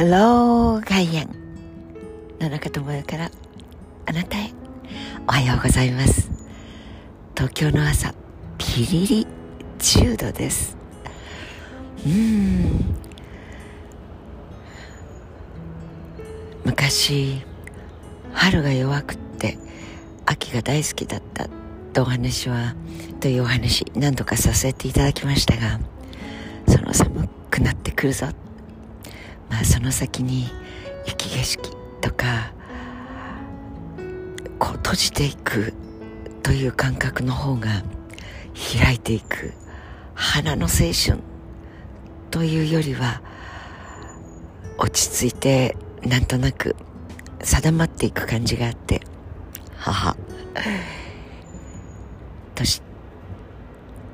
Hello 外苑野中智代からあなたへ。おはようございます。東京の朝ピリリ10度です。うん。昔春が弱くって秋が大好きだったとお話はというお話何度かさせていただきましたがその寒くなってくるぞ。まあその先に雪景色とかこう閉じていくという感覚の方が開いていく花の青春というよりは落ち着いてなんとなく定まっていく感じがあって母年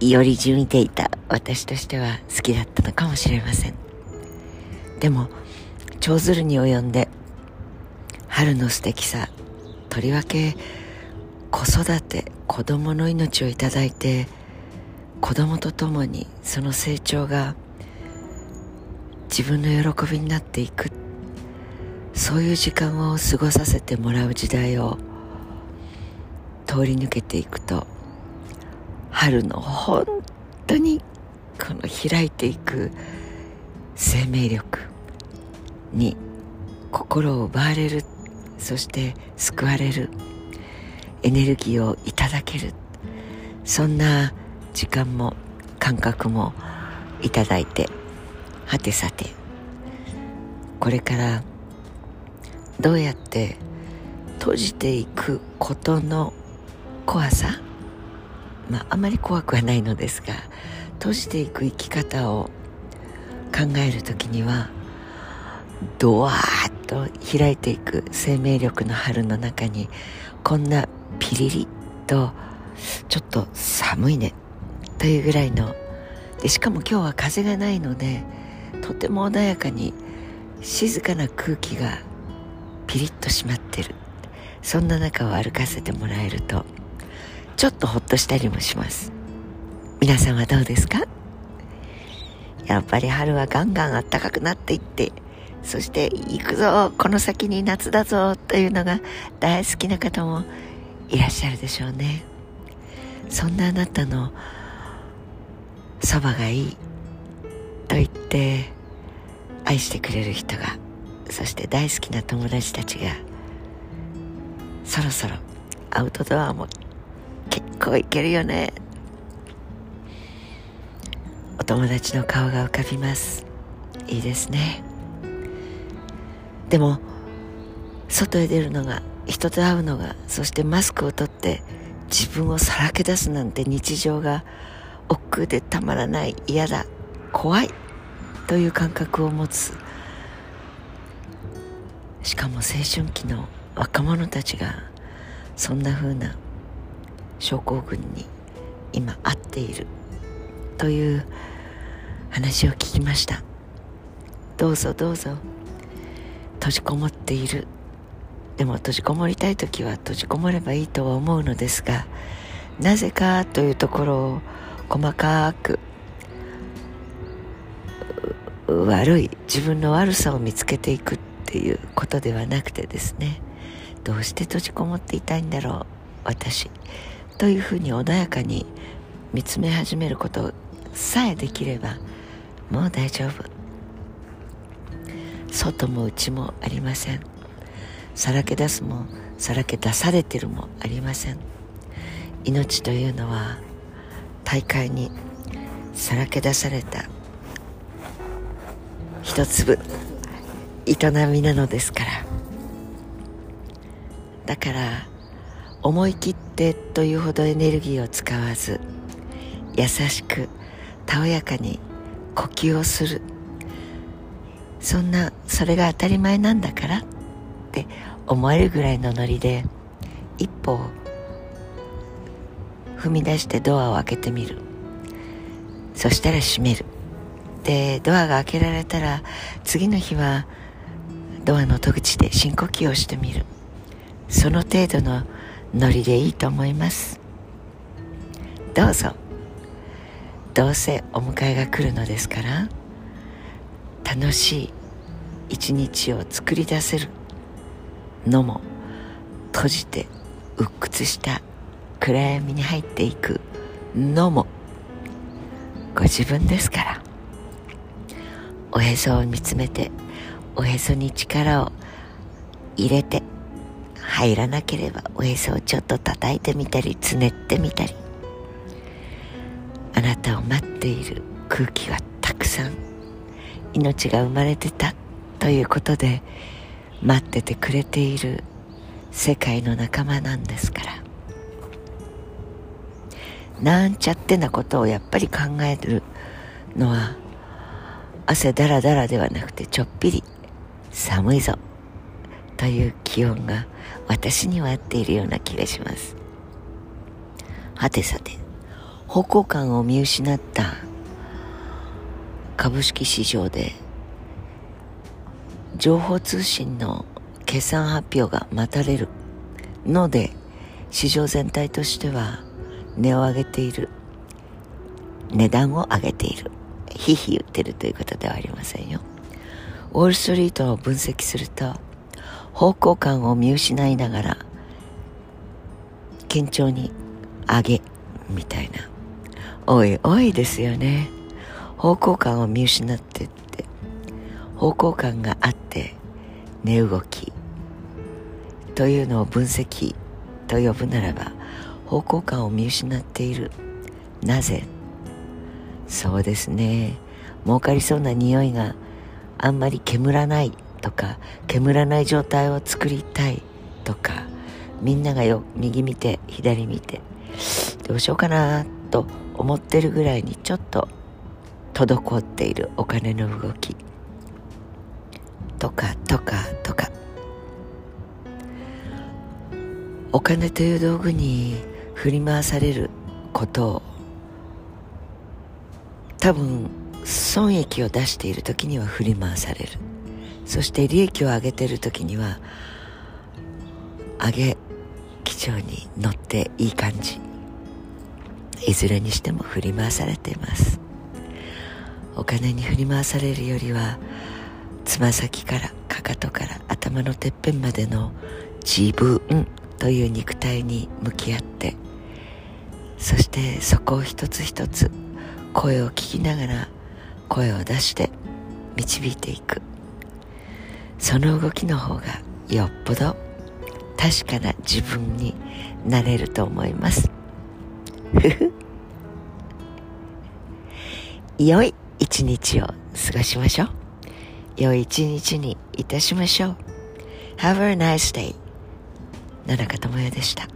よりじみていた私としては好きだったのかもしれません。でも長鶴に及んで春の素敵さとりわけ子育て子供の命をいただいて子供と共にその成長が自分の喜びになっていく。そういう時間を過ごさせてもらう時代を通り抜けていくと春の本当にこの開いていく生命力に心を奪われるそして救われるエネルギーをいただけるそんな時間も感覚もいただいてはてさてこれからどうやって閉じていくことの怖さまああまり怖くはないのですが閉じていく生き方を考える時にはドワーッと開いていく生命力の春の中にこんなピリリとちょっと寒いねというぐらいのでしかも今日は風がないのでとても穏やかに静かな空気がピリッと締まってる。そんな中を歩かせてもらえるとちょっとほっとしたりもします。皆さんはどうですか？やっぱり春はガンガン暖かくなっていってそして行くぞこの先に夏だぞというのが大好きな方もいらっしゃるでしょうね。そんなあなたのそばがいいと言って愛してくれる人がそして大好きな友達たちがそろそろアウトドアも結構いけるよね。お友達の顔が浮かびます。いいですね。でも外へ出るのが人と会うのがそしてマスクを取って自分をさらけ出すなんて日常が億劫でたまらない嫌だ怖いという感覚を持つ。しかも青春期の若者たちがそんな風な症候群に今合っている。という話を聞きました。どうぞどうぞ。閉じこもっている。でも閉じこもりたい時は閉じこもればいいとは思うのですがなぜかというところを細かく悪い自分の悪さを見つけていくっていうことではなくてですね。どうして閉じこもっていたいんだろう私。というふうに穏やかに見つめ始めることさえできればもう大丈夫。外も内もありません。さらけ出すもさらけ出されてるもありません。命というのは大会にさらけ出された一粒営みなのですから。だから思い切ってというほどエネルギーを使わず優しくたおやかに呼吸をする。そんなそれが当たり前なんだからって思えるぐらいのノリで一歩踏み出してドアを開けてみる。そしたら閉める。でドアが開けられたら次の日はドアの戸口で深呼吸をしてみる。その程度のノリでいいと思います。どうぞ。どうせお迎えが来るのですから楽しい一日を作り出せるのも閉じて鬱屈した暗闇に入っていくのもご自分ですから。おへそを見つめておへそに力を入れて入らなければおへそをちょっと叩いてみたりつねってみたりあなたを待っている空気はたくさん。命が生まれてたということで待っててくれている世界の仲間なんですから。なんちゃってなことをやっぱり考えるのは汗だらだらではなくてちょっぴり寒いぞという気温が私には合っているような気がします。はてさて方向感を見失った株式市場で情報通信の決算発表が待たれるので市場全体としては値を上げている。値段を上げている。ひひ言ってるということではありませんよ。ウォールストリートを分析すると方向感を見失いながら堅調に上げみたいな。おいおいですよね。方向感を見失ってって。方向感があって値動き。というのを分析と呼ぶならば方向感を見失っている。なぜ？そうですね。儲かりそうな匂いがあんまり煙らない。とか煙らない状態を作りたい。とかみんながよ右見て左見て。どうしようかな。と思ってるぐらいにちょっと滞っているお金の動き。とかとかとか。お金という道具に振り回されることを多分損益を出している時には振り回される。そして利益を上げている時には上げ基調に乗っていい感じ。いずれにしても振り回されています。お金に振り回されるよりはつま先からかかとから頭のてっぺんまでの自分という肉体に向き合ってそしてそこを一つ一つ声を聞きながら声を出して導いていく。その動きの方がよっぽど確かな自分になれると思います。良い一日を過ごしましょう。良い一日にいたしましょう。Have a nice day 野中智也でした。